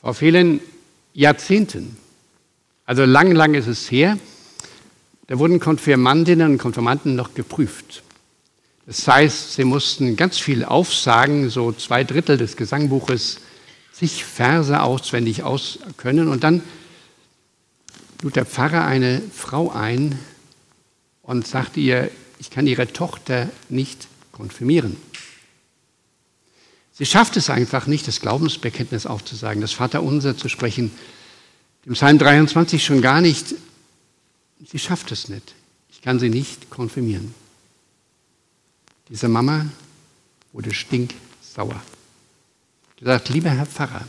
Vor vielen Jahrzehnten, also lang, lang ist es her, da wurden Konfirmandinnen und Konfirmanden noch geprüft. Das heißt, sie mussten ganz viel aufsagen, so zwei Drittel des Gesangbuches, sich Verse auswendig auskönnen. Und dann lud der Pfarrer eine Frau ein und sagte ihr, ich kann ihre Tochter nicht konfirmieren. Sie schafft es einfach nicht, das Glaubensbekenntnis aufzusagen, das Vaterunser zu sprechen, dem Psalm 23 schon gar nicht. Sie schafft es nicht. Ich kann sie nicht konfirmieren. Diese Mama wurde stinksauer. Sie sagt, lieber Herr Pfarrer,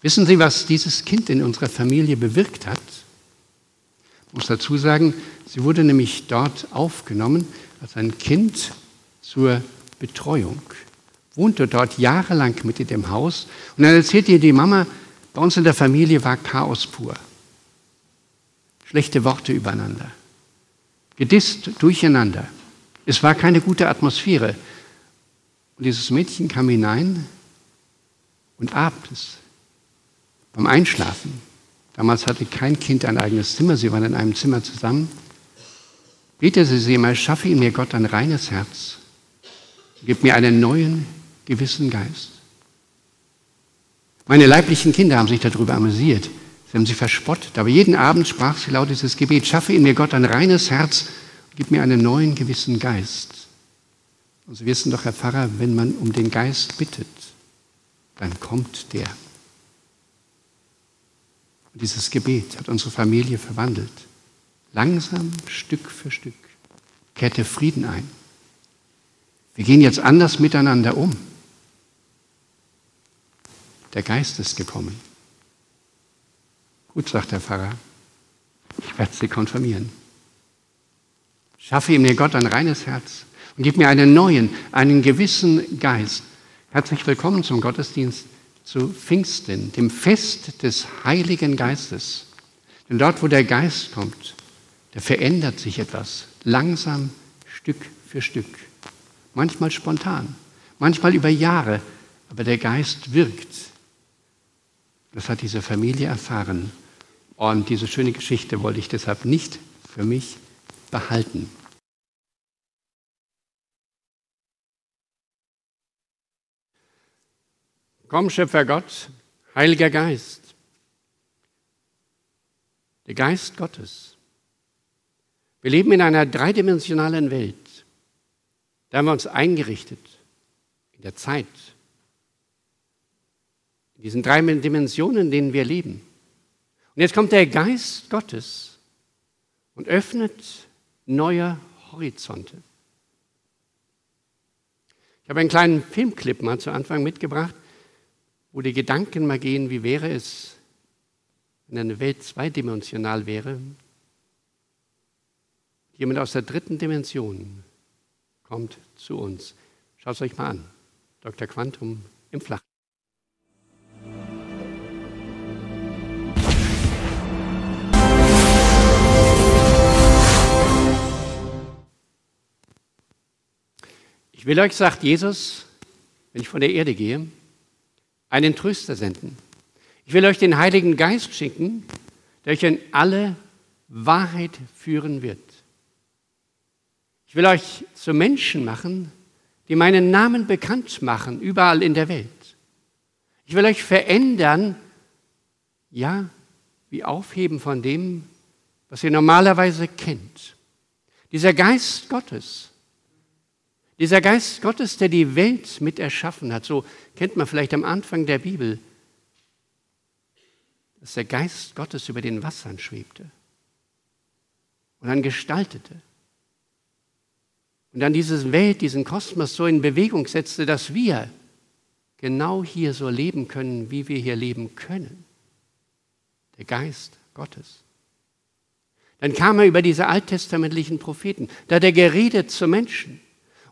wissen Sie, was dieses Kind in unserer Familie bewirkt hat? Ich muss dazu sagen, sie wurde nämlich dort aufgenommen als ein Kind zur Betreuung wohnte dort jahrelang mit in dem Haus. Und dann erzählt ihr die Mama, bei uns in der Familie war Chaos pur. Schlechte Worte übereinander. Gedisst durcheinander. Es war keine gute Atmosphäre. Und dieses Mädchen kam hinein und abends beim Einschlafen, damals hatte kein Kind ein eigenes Zimmer, sie waren in einem Zimmer zusammen, betete sie immer, schaffe mir Gott ein reines Herz, gib mir einen neuen, gewissen Geist. Meine leiblichen Kinder haben sich darüber amüsiert. Sie haben sie verspottet. Aber jeden Abend sprach sie laut dieses Gebet, schaffe in mir Gott ein reines Herz, gib mir einen neuen gewissen Geist. Und Sie wissen doch, Herr Pfarrer, wenn man um den Geist bittet, dann kommt der. Und dieses Gebet hat unsere Familie verwandelt. Langsam, Stück für Stück, kehrte Frieden ein. Wir gehen jetzt anders miteinander um. Der Geist ist gekommen. Gut, sagt der Pfarrer, ich werde sie konfirmieren. Schaffe ihm mir Gott ein reines Herz und gib mir einen neuen, einen gewissen Geist. Herzlich willkommen zum Gottesdienst zu Pfingsten, dem Fest des Heiligen Geistes. Denn dort, wo der Geist kommt, da verändert sich etwas, langsam, Stück für Stück. Manchmal spontan, manchmal über Jahre, aber der Geist wirkt. Das hat diese Familie erfahren. Und diese schöne Geschichte wollte ich deshalb nicht für mich behalten. Komm, Schöpfer Gott, Heiliger Geist, der Geist Gottes. Wir leben in einer dreidimensionalen Welt. Da haben wir uns eingerichtet in der Zeit, in diesen drei Dimensionen, in denen wir leben. Und jetzt kommt der Geist Gottes und öffnet neue Horizonte. Ich habe einen kleinen Filmclip mal zu Anfang mitgebracht, wo die Gedanken mal gehen, wie wäre es, wenn eine Welt zweidimensional wäre. Jemand aus der dritten Dimension kommt zu uns. Schaut es euch mal an. Dr. Quantum im Flach. Ich will euch, sagt Jesus, wenn ich von der Erde gehe, einen Tröster senden. Ich will euch den Heiligen Geist schicken, der euch in alle Wahrheit führen wird. Ich will euch zu Menschen machen, die meinen Namen bekannt machen, überall in der Welt. Ich will euch verändern, ja, wie aufheben von dem, was ihr normalerweise kennt. Dieser Geist Gottes, dieser Geist Gottes, der die Welt mit erschaffen hat, so kennt man vielleicht am Anfang der Bibel, dass der Geist Gottes über den Wassern schwebte und dann gestaltete. Und dann diese Welt, diesen Kosmos so in Bewegung setzte, dass wir genau hier so leben können, wie wir hier leben können. Der Geist Gottes. Dann kam er über diese alttestamentlichen Propheten. Da hat er geredet zu Menschen.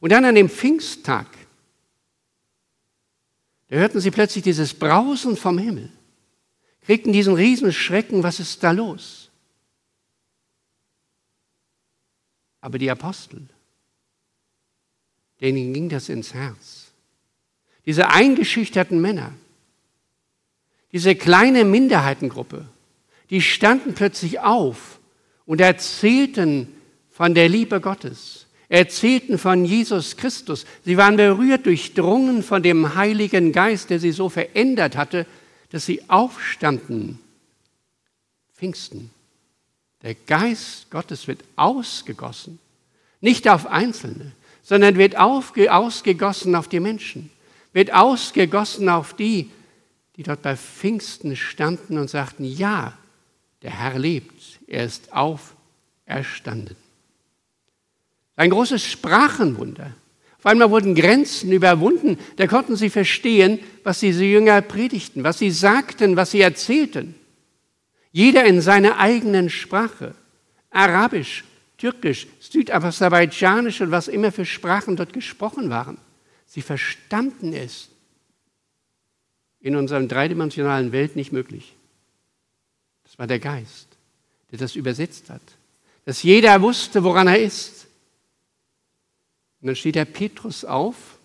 Und dann an dem Pfingsttag, da hörten sie plötzlich dieses Brausen vom Himmel, kriegten diesen Riesenschrecken, was ist da los? Aber die Apostel, denen ging das ins Herz. Diese eingeschüchterten Männer, Diese kleine Minderheitengruppe, die standen plötzlich auf und erzählten von der Liebe Gottes, erzählten von Jesus Christus. Sie waren berührt, durchdrungen von dem Heiligen Geist, der sie so verändert hatte, dass sie aufstanden. Pfingsten. Der Geist Gottes wird ausgegossen, nicht auf Einzelne, sondern wird ausgegossen auf die Menschen, wird ausgegossen auf die, die dort bei Pfingsten standen und sagten, ja, der Herr lebt, er ist auferstanden. Ein großes Sprachenwunder. Auf einmal wurden Grenzen überwunden, da konnten sie verstehen, was diese Jünger predigten, was sie sagten, was sie erzählten. Jeder in seiner eigenen Sprache. Arabisch, Türkisch, Südaserbaidschanisch und was immer für Sprachen dort gesprochen waren. Sie verstanden es. In unserer dreidimensionalen Welt nicht möglich. Das war der Geist, der das übersetzt hat. Dass jeder wusste, woran er ist. Und dann steht der Petrus auf,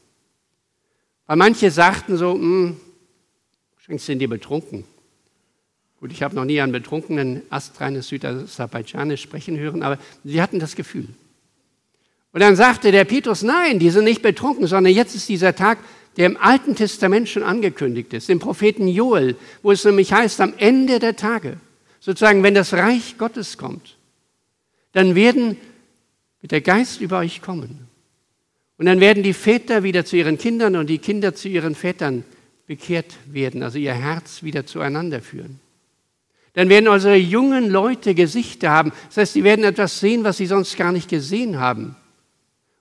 weil manche sagten so, hm, wahrscheinlich sind die betrunken. Gut, ich habe noch nie einen betrunkenen astreines Südaserbaidschanisch sprechen hören, aber sie hatten das Gefühl. Und dann sagte der Petrus, nein, die sind nicht betrunken, sondern jetzt ist dieser Tag, der im Alten Testament schon angekündigt ist, im Propheten Joel, wo es nämlich heißt, am Ende der Tage, sozusagen, wenn das Reich Gottes kommt, dann werden, wird der Geist über euch kommen. Und dann werden die Väter wieder zu ihren Kindern und die Kinder zu ihren Vätern bekehrt werden, also ihr Herz wieder zueinander führen. Dann werden unsere jungen Leute Gesichter haben. Das heißt, sie werden etwas sehen, was sie sonst gar nicht gesehen haben.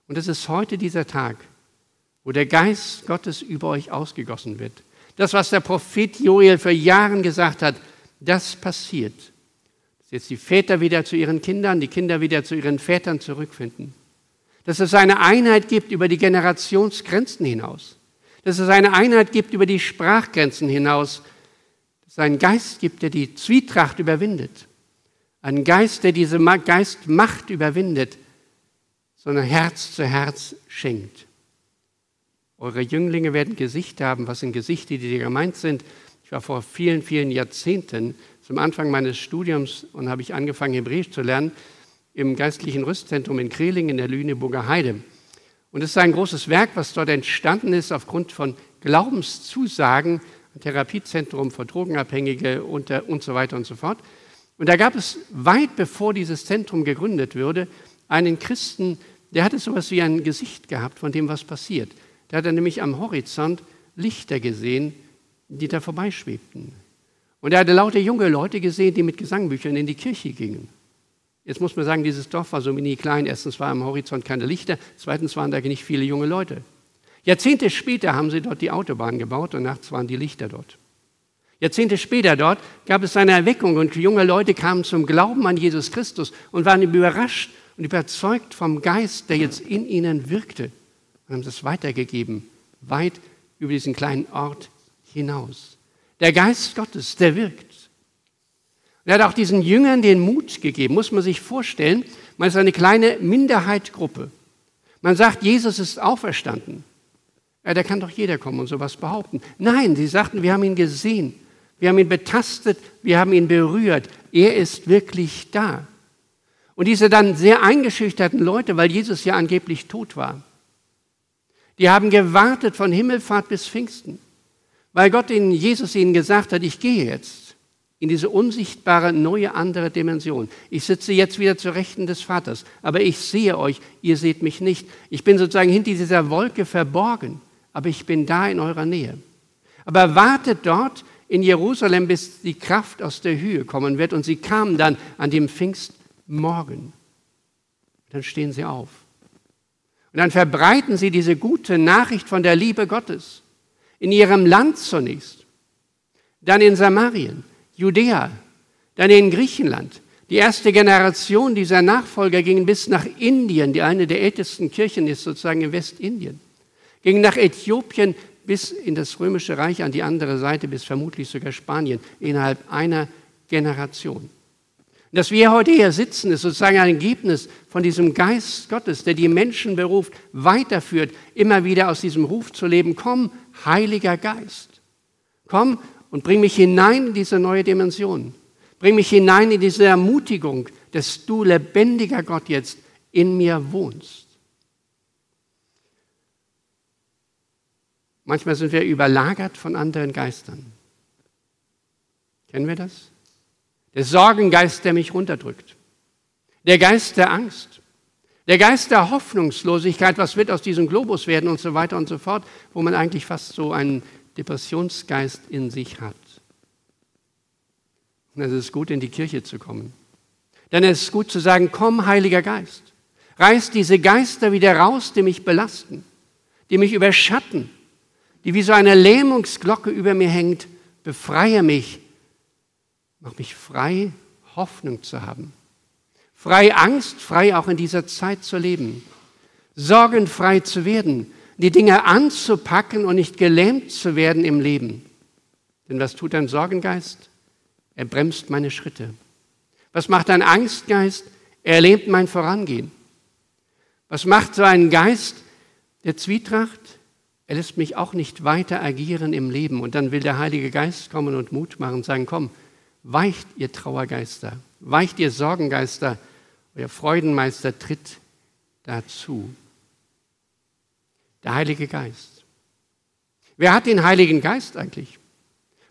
Und es ist heute dieser Tag, wo der Geist Gottes über euch ausgegossen wird. Das, was der Prophet Joel vor Jahren gesagt hat, das passiert. Dass jetzt die Väter wieder zu ihren Kindern, die Kinder wieder zu ihren Vätern zurückfinden. Dass es eine Einheit gibt über die Generationsgrenzen hinaus. Dass es eine Einheit gibt über die Sprachgrenzen hinaus es einen Geist gibt, der die Zwietracht überwindet. Einen Geist, der diese Geistmacht überwindet, sondern Herz zu Herz schenkt. Eure Jünglinge werden Gesichter haben. Was sind Gesichter, die dir gemeint sind? Ich war vor vielen, vielen Jahrzehnten zum Anfang meines Studiums und habe ich angefangen, Hebräisch zu lernen im geistlichen Rüstzentrum in Kreling in der Lüneburger Heide. Und es ist ein großes Werk, was dort entstanden ist aufgrund von Glaubenszusagen ein Therapiezentrum für Drogenabhängige und, und so weiter und so fort. Und da gab es weit bevor dieses Zentrum gegründet wurde, einen Christen, der hatte so etwas wie ein Gesicht gehabt von dem, was passiert. Der hat nämlich am Horizont Lichter gesehen, die da vorbeischwebten. Und er hatte lauter junge Leute gesehen, die mit Gesangbüchern in die Kirche gingen. Jetzt muss man sagen, dieses Dorf war so mini klein. Erstens war am Horizont keine Lichter, zweitens waren da nicht viele junge Leute. Jahrzehnte später haben sie dort die Autobahn gebaut und nachts waren die Lichter dort. Jahrzehnte später dort gab es eine Erweckung und junge Leute kamen zum Glauben an Jesus Christus und waren überrascht und überzeugt vom Geist, der jetzt in ihnen wirkte und haben das weitergegeben, weit über diesen kleinen Ort hinaus. Der Geist Gottes, der wirkt. Er hat auch diesen Jüngern den Mut gegeben, muss man sich vorstellen, man ist eine kleine Minderheitgruppe. Man sagt, Jesus ist auferstanden. Ja, da kann doch jeder kommen und sowas behaupten. Nein, sie sagten, wir haben ihn gesehen, wir haben ihn betastet, wir haben ihn berührt. Er ist wirklich da. Und diese dann sehr eingeschüchterten Leute, weil Jesus ja angeblich tot war, die haben gewartet von Himmelfahrt bis Pfingsten, weil Gott ihnen, Jesus ihnen gesagt hat, ich gehe jetzt in diese unsichtbare, neue, andere Dimension. Ich sitze jetzt wieder zur Rechten des Vaters, aber ich sehe euch, ihr seht mich nicht. Ich bin sozusagen hinter dieser Wolke verborgen aber ich bin da in eurer Nähe. Aber wartet dort in Jerusalem, bis die Kraft aus der Höhe kommen wird. Und sie kamen dann an dem Pfingstmorgen. Dann stehen sie auf. Und dann verbreiten sie diese gute Nachricht von der Liebe Gottes in ihrem Land zunächst, dann in Samarien, Judäa, dann in Griechenland. Die erste Generation dieser Nachfolger ging bis nach Indien, die eine der ältesten Kirchen ist sozusagen in Westindien ging nach Äthiopien bis in das römische Reich an die andere Seite, bis vermutlich sogar Spanien, innerhalb einer Generation. dass wir heute hier sitzen, ist sozusagen ein Ergebnis von diesem Geist Gottes, der die Menschen beruft, weiterführt, immer wieder aus diesem Ruf zu leben, komm, Heiliger Geist, komm und bring mich hinein in diese neue Dimension. Bring mich hinein in diese Ermutigung, dass du, lebendiger Gott, jetzt in mir wohnst. Manchmal sind wir überlagert von anderen Geistern. Kennen wir das? Der Sorgengeist, der mich runterdrückt. Der Geist der Angst. Der Geist der Hoffnungslosigkeit, was wird aus diesem Globus werden und so weiter und so fort, wo man eigentlich fast so einen Depressionsgeist in sich hat. Und es ist gut, in die Kirche zu kommen. Denn es ist gut zu sagen, komm, Heiliger Geist. Reiß diese Geister wieder raus, die mich belasten, die mich überschatten, die wie so eine Lähmungsglocke über mir hängt. Befreie mich, mach mich frei, Hoffnung zu haben frei Angst, frei auch in dieser Zeit zu leben, sorgenfrei zu werden, die Dinge anzupacken und nicht gelähmt zu werden im Leben. Denn was tut ein Sorgengeist? Er bremst meine Schritte. Was macht ein Angstgeist? Er lähmt mein Vorangehen. Was macht so ein Geist der Zwietracht? Er lässt mich auch nicht weiter agieren im Leben. Und dann will der Heilige Geist kommen und Mut machen und sagen, komm, weicht ihr Trauergeister, weicht ihr Sorgengeister, euer Freudenmeister tritt dazu. Der Heilige Geist. Wer hat den Heiligen Geist eigentlich?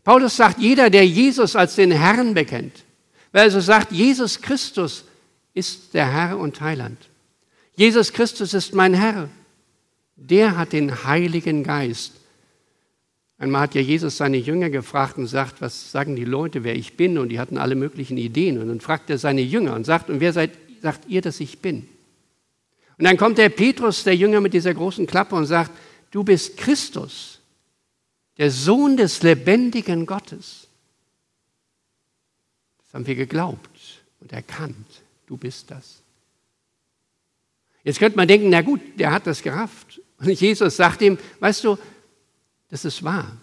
Paulus sagt, jeder, der Jesus als den Herrn bekennt, wer also sagt, Jesus Christus ist der Herr und Heiland. Jesus Christus ist mein Herr. Der hat den Heiligen Geist. Einmal hat ja Jesus seine Jünger gefragt und sagt, was sagen die Leute, wer ich bin? Und die hatten alle möglichen Ideen. Und dann fragt er seine Jünger und sagt, und wer seid sagt ihr, dass ich bin? Und dann kommt der Petrus, der Jünger mit dieser großen Klappe und sagt, du bist Christus, der Sohn des lebendigen Gottes. Das haben wir geglaubt und erkannt, du bist das. Jetzt könnte man denken, na gut, der hat das gerafft. Und Jesus sagt ihm, weißt du, das ist wahr.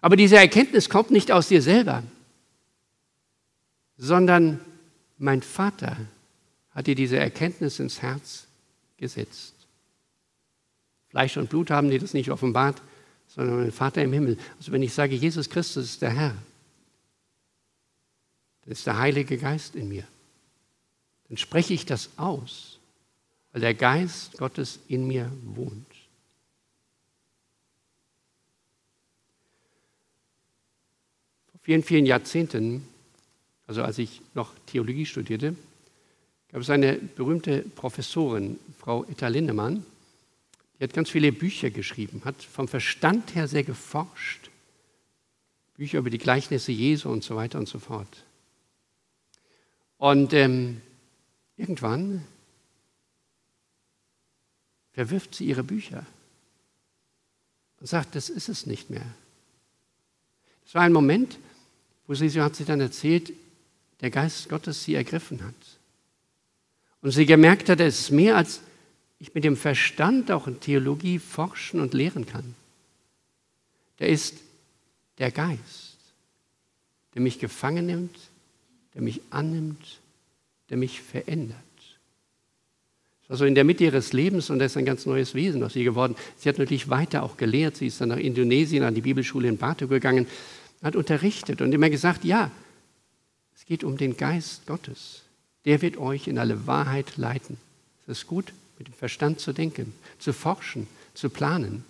Aber diese Erkenntnis kommt nicht aus dir selber, sondern mein Vater hat dir diese Erkenntnis ins Herz gesetzt. Fleisch und Blut haben dir das nicht offenbart, sondern mein Vater im Himmel. Also wenn ich sage, Jesus Christus ist der Herr, dann ist der Heilige Geist in mir. Dann spreche ich das aus, weil der Geist Gottes in mir wohnt. Vor vielen, vielen Jahrzehnten also als ich noch Theologie studierte, gab es eine berühmte Professorin, Frau Etta Lindemann, die hat ganz viele Bücher geschrieben, hat vom Verstand her sehr geforscht. Bücher über die Gleichnisse Jesu und so weiter und so fort. Und ähm, irgendwann verwirft sie ihre Bücher und sagt, das ist es nicht mehr. Das war ein Moment, wo sie, so hat sie dann erzählt, der Geist Gottes sie ergriffen hat. Und sie gemerkt hat, es ist mehr, als ich mit dem Verstand auch in Theologie forschen und lehren kann. Der ist der Geist, der mich gefangen nimmt, der mich annimmt, der mich verändert. Also in der Mitte ihres Lebens und das ist ein ganz neues Wesen aus ihr geworden. Sie hat natürlich weiter auch gelehrt. Sie ist dann nach Indonesien an die Bibelschule in Batu gegangen, hat unterrichtet und immer gesagt, ja, es geht um den Geist Gottes. Der wird euch in alle Wahrheit leiten. Es ist gut, mit dem Verstand zu denken, zu forschen, zu planen.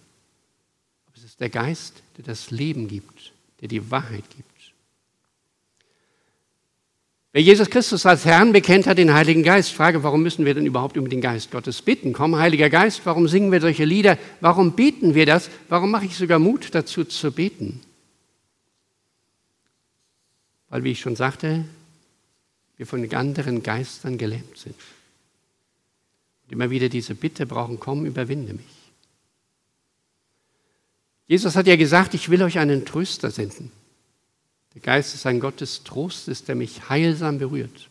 Aber es ist der Geist, der das Leben gibt, der die Wahrheit gibt. Wer Jesus Christus als Herrn bekennt, hat den Heiligen Geist. Frage, warum müssen wir denn überhaupt um den Geist Gottes bitten? Komm, Heiliger Geist, warum singen wir solche Lieder? Warum beten wir das? Warum mache ich sogar Mut dazu zu beten? weil, wie ich schon sagte, wir von anderen Geistern gelähmt sind. Und immer wieder diese Bitte brauchen, komm, überwinde mich. Jesus hat ja gesagt, ich will euch einen Tröster senden. Der Geist ist ein Gott des Trostes, der mich heilsam berührt.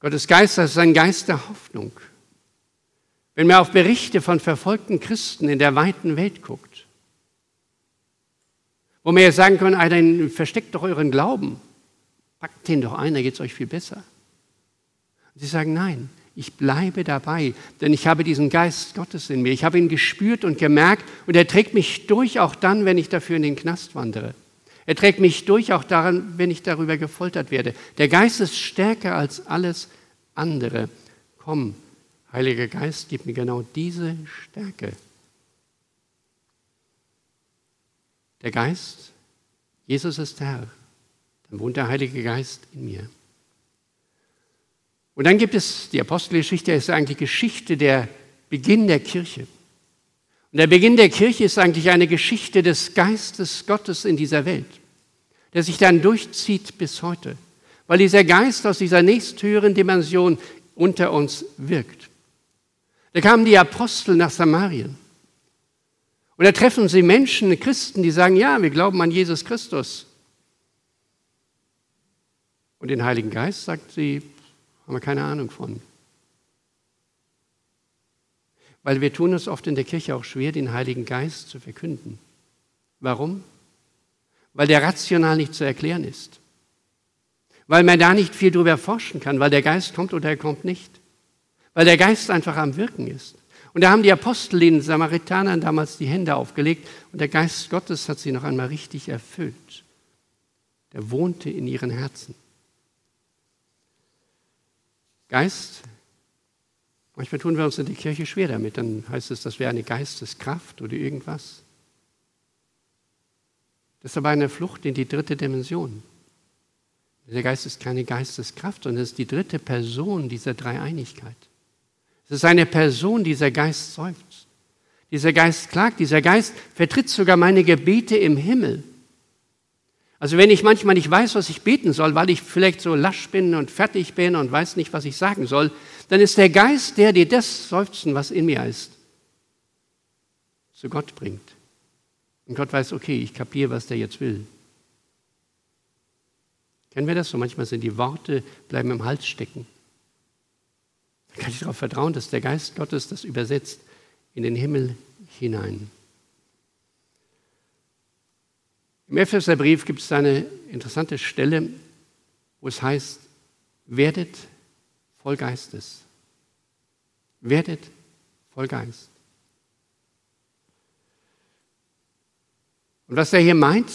Gottes Geist ist ein Geist der Hoffnung. Wenn man auf Berichte von verfolgten Christen in der weiten Welt guckt, wo wir ja sagen können, ah, dann versteckt doch euren Glauben. Packt den doch ein, da geht es euch viel besser. Und sie sagen, nein, Ich bleibe dabei, denn ich habe diesen Geist Gottes in mir. Ich habe ihn gespürt und gemerkt und er trägt mich durch, auch dann, wenn ich dafür in den Knast wandere. Er trägt mich durch, auch daran, wenn ich darüber gefoltert werde. Der Geist ist stärker als alles andere. Komm, Heiliger Geist, gib mir genau diese Stärke. Der Geist, Jesus ist Herr, dann wohnt der Heilige Geist in mir. Und dann gibt es, die Apostelgeschichte ist eigentlich Geschichte der Beginn der Kirche. Und der Beginn der Kirche ist eigentlich eine Geschichte des Geistes Gottes in dieser Welt, der sich dann durchzieht bis heute, weil dieser Geist aus dieser nächsthöheren Dimension unter uns wirkt. Da kamen die Apostel nach Samarien. Und da treffen sie Menschen, Christen, die sagen, ja, wir glauben an Jesus Christus. Und den Heiligen Geist, sagt sie, haben wir keine Ahnung von. Weil wir tun es oft in der Kirche auch schwer, den Heiligen Geist zu verkünden. Warum? Weil der rational nicht zu erklären ist. Weil man da nicht viel drüber forschen kann, weil der Geist kommt oder er kommt nicht weil der Geist einfach am Wirken ist. Und da haben die Apostel den Samaritanern damals die Hände aufgelegt und der Geist Gottes hat sie noch einmal richtig erfüllt. Der wohnte in ihren Herzen. Geist, manchmal tun wir uns in der Kirche schwer damit, dann heißt es, das wäre eine Geisteskraft oder irgendwas. Das ist aber eine Flucht in die dritte Dimension. Der Geist ist keine Geisteskraft, sondern es ist die dritte Person dieser Dreieinigkeit. Es ist eine Person, dieser Geist seufzt. Dieser Geist klagt, dieser Geist vertritt sogar meine Gebete im Himmel. Also wenn ich manchmal nicht weiß, was ich beten soll, weil ich vielleicht so lasch bin und fertig bin und weiß nicht, was ich sagen soll, dann ist der Geist der, der das Seufzen, was in mir ist, zu Gott bringt. Und Gott weiß, okay, ich kapiere, was der jetzt will. Kennen wir das so? Manchmal sind die Worte, bleiben im Hals stecken. Da kann ich darauf vertrauen, dass der Geist Gottes das übersetzt in den Himmel hinein. Im Epheserbrief gibt es eine interessante Stelle, wo es heißt, werdet voll Geistes. Werdet voll Geist. Und was er hier meint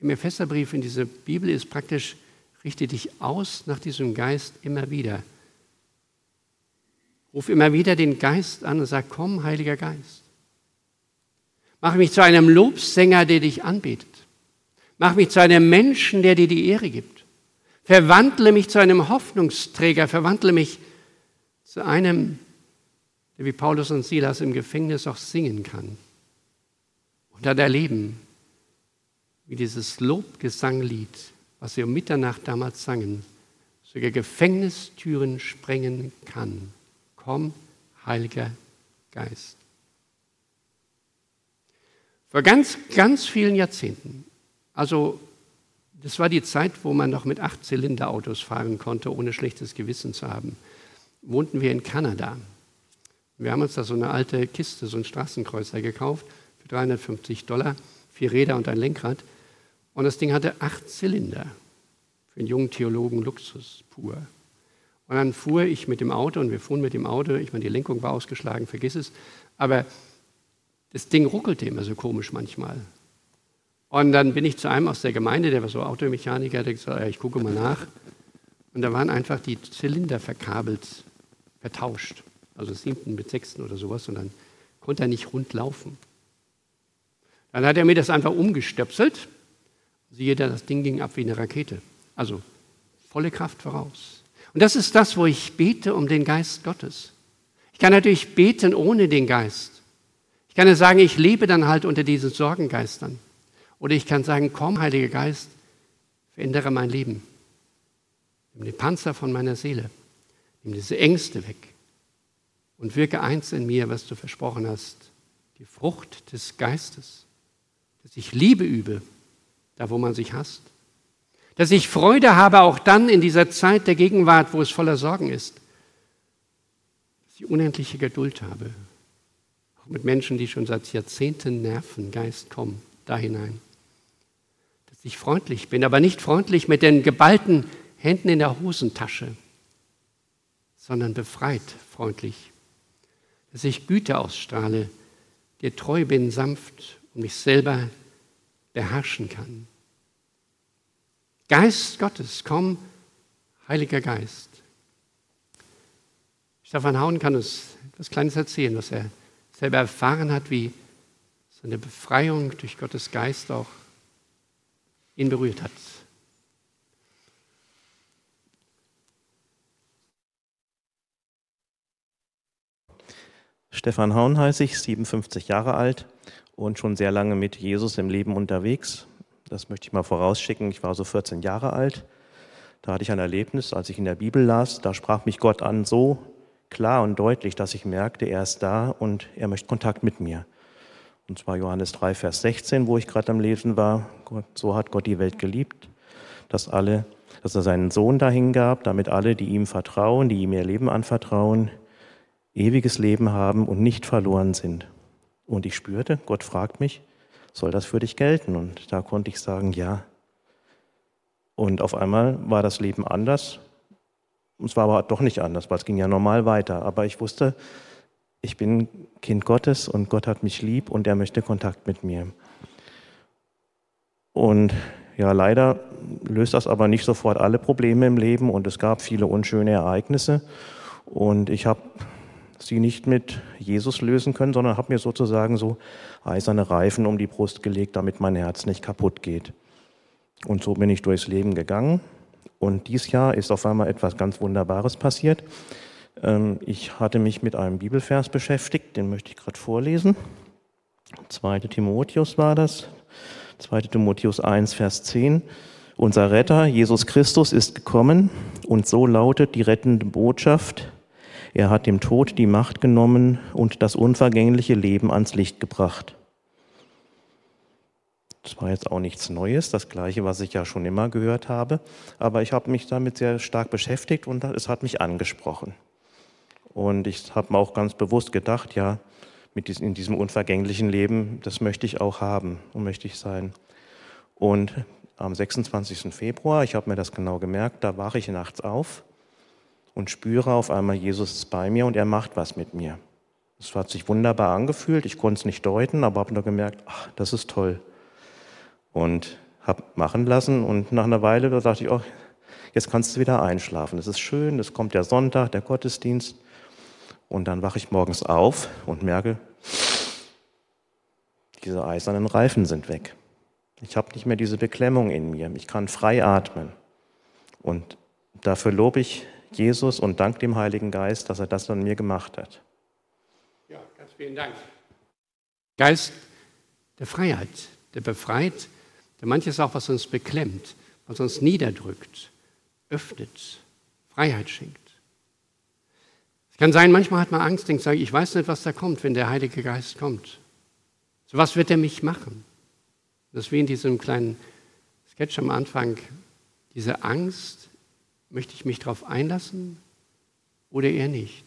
im Epheserbrief in dieser Bibel ist praktisch, richte dich aus nach diesem Geist immer wieder. Ruf immer wieder den Geist an und sag, komm, Heiliger Geist. Mach mich zu einem Lobsänger, der dich anbetet. Mach mich zu einem Menschen, der dir die Ehre gibt. Verwandle mich zu einem Hoffnungsträger, verwandle mich zu einem, der wie Paulus und Silas im Gefängnis auch singen kann. Und dann erleben, wie dieses Lobgesanglied, was sie um Mitternacht damals sangen, sogar Gefängnistüren sprengen kann. Komm, Heiliger Geist. Vor ganz, ganz vielen Jahrzehnten, also das war die Zeit, wo man noch mit Acht-Zylinder-Autos fahren konnte, ohne schlechtes Gewissen zu haben, wohnten wir in Kanada. Wir haben uns da so eine alte Kiste, so einen Straßenkreuzer gekauft für 350 Dollar, vier Räder und ein Lenkrad. Und das Ding hatte acht Zylinder. Für einen jungen Theologen Luxus pur. Und dann fuhr ich mit dem Auto und wir fuhren mit dem Auto. Ich meine, die Lenkung war ausgeschlagen, vergiss es. Aber das Ding ruckelte immer so komisch manchmal. Und dann bin ich zu einem aus der Gemeinde, der war so Automechaniker, der gesagt, ja, ich gucke mal nach. Und da waren einfach die Zylinder verkabelt, vertauscht. Also siebten mit sechsten oder sowas. Und dann konnte er nicht rund laufen. Dann hat er mir das einfach umgestöpselt. Siehe da, das Ding ging ab wie eine Rakete. Also volle Kraft voraus. Und das ist das, wo ich bete um den Geist Gottes. Ich kann natürlich beten ohne den Geist. Ich kann ja sagen, ich lebe dann halt unter diesen Sorgengeistern. Oder ich kann sagen, komm, Heiliger Geist, verändere mein Leben. Nimm den Panzer von meiner Seele. Nimm diese Ängste weg. Und wirke eins in mir, was du versprochen hast. Die Frucht des Geistes. Dass ich Liebe übe, da wo man sich hasst dass ich Freude habe, auch dann in dieser Zeit der Gegenwart, wo es voller Sorgen ist. Dass ich unendliche Geduld habe. Auch mit Menschen, die schon seit Jahrzehnten nerven, Geist, komm da hinein. Dass ich freundlich bin, aber nicht freundlich mit den geballten Händen in der Hosentasche, sondern befreit, freundlich. Dass ich Güte ausstrahle, dir treu bin, sanft und mich selber beherrschen kann. Geist Gottes, komm, Heiliger Geist. Stefan Hauen kann uns etwas Kleines erzählen, was er selber erfahren hat, wie seine Befreiung durch Gottes Geist auch ihn berührt hat. Stefan Haun heiße ich, 57 Jahre alt und schon sehr lange mit Jesus im Leben unterwegs. Das möchte ich mal vorausschicken. Ich war so 14 Jahre alt. Da hatte ich ein Erlebnis, als ich in der Bibel las. Da sprach mich Gott an so klar und deutlich, dass ich merkte, er ist da und er möchte Kontakt mit mir. Und zwar Johannes 3, Vers 16, wo ich gerade am Lesen war. Gott, so hat Gott die Welt geliebt, dass alle, dass er seinen Sohn dahin gab, damit alle, die ihm vertrauen, die ihm ihr Leben anvertrauen, ewiges Leben haben und nicht verloren sind. Und ich spürte, Gott fragt mich, soll das für dich gelten? Und da konnte ich sagen, ja. Und auf einmal war das Leben anders. Es war aber doch nicht anders, weil es ging ja normal weiter. Aber ich wusste, ich bin Kind Gottes und Gott hat mich lieb und er möchte Kontakt mit mir. Und ja, leider löst das aber nicht sofort alle Probleme im Leben und es gab viele unschöne Ereignisse. Und ich habe sie nicht mit Jesus lösen können, sondern habe mir sozusagen so eiserne Reifen um die Brust gelegt, damit mein Herz nicht kaputt geht. Und so bin ich durchs Leben gegangen. Und dieses Jahr ist auf einmal etwas ganz Wunderbares passiert. Ähm, ich hatte mich mit einem Bibelvers beschäftigt, den möchte ich gerade vorlesen. 2. Timotheus war das. 2. Timotheus 1, Vers 10. Unser Retter, Jesus Christus, ist gekommen und so lautet die rettende Botschaft, er hat dem Tod die Macht genommen und das unvergängliche Leben ans Licht gebracht. Das war jetzt auch nichts Neues, das gleiche, was ich ja schon immer gehört habe, aber ich habe mich damit sehr stark beschäftigt und es hat mich angesprochen. Und ich habe mir auch ganz bewusst gedacht, ja, mit diesem, in diesem unvergänglichen Leben, das möchte ich auch haben und möchte ich sein. Und am 26. Februar, ich habe mir das genau gemerkt, da wache ich nachts auf und spüre auf einmal, Jesus ist bei mir und er macht was mit mir. Es hat sich wunderbar angefühlt, ich konnte es nicht deuten, aber habe nur gemerkt, ach, das ist toll. Und habe machen lassen und nach einer Weile, da dachte ich, oh, jetzt kannst du wieder einschlafen. Es ist schön, es kommt der Sonntag, der Gottesdienst. Und dann wache ich morgens auf und merke, diese eisernen Reifen sind weg. Ich habe nicht mehr diese Beklemmung in mir. Ich kann frei atmen. Und dafür lobe ich Jesus und dank dem Heiligen Geist, dass er das an mir gemacht hat. Ja, ganz vielen Dank. Geist der Freiheit, der befreit, der manches auch, was uns beklemmt, was uns niederdrückt, öffnet, Freiheit schenkt. Es kann sein, manchmal hat man Angst, denkt, ich weiß nicht, was da kommt, wenn der Heilige Geist kommt. So was wird er mich machen? Das ist wie in diesem kleinen Sketch am Anfang, diese Angst, Möchte ich mich darauf einlassen oder eher nicht?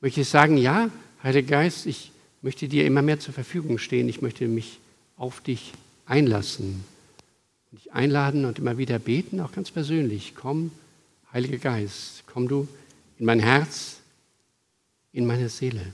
Möchte ich sagen, ja, Heiliger Geist, ich möchte dir immer mehr zur Verfügung stehen, ich möchte mich auf dich einlassen dich einladen und immer wieder beten, auch ganz persönlich. Komm, Heiliger Geist, komm du in mein Herz, in meine Seele.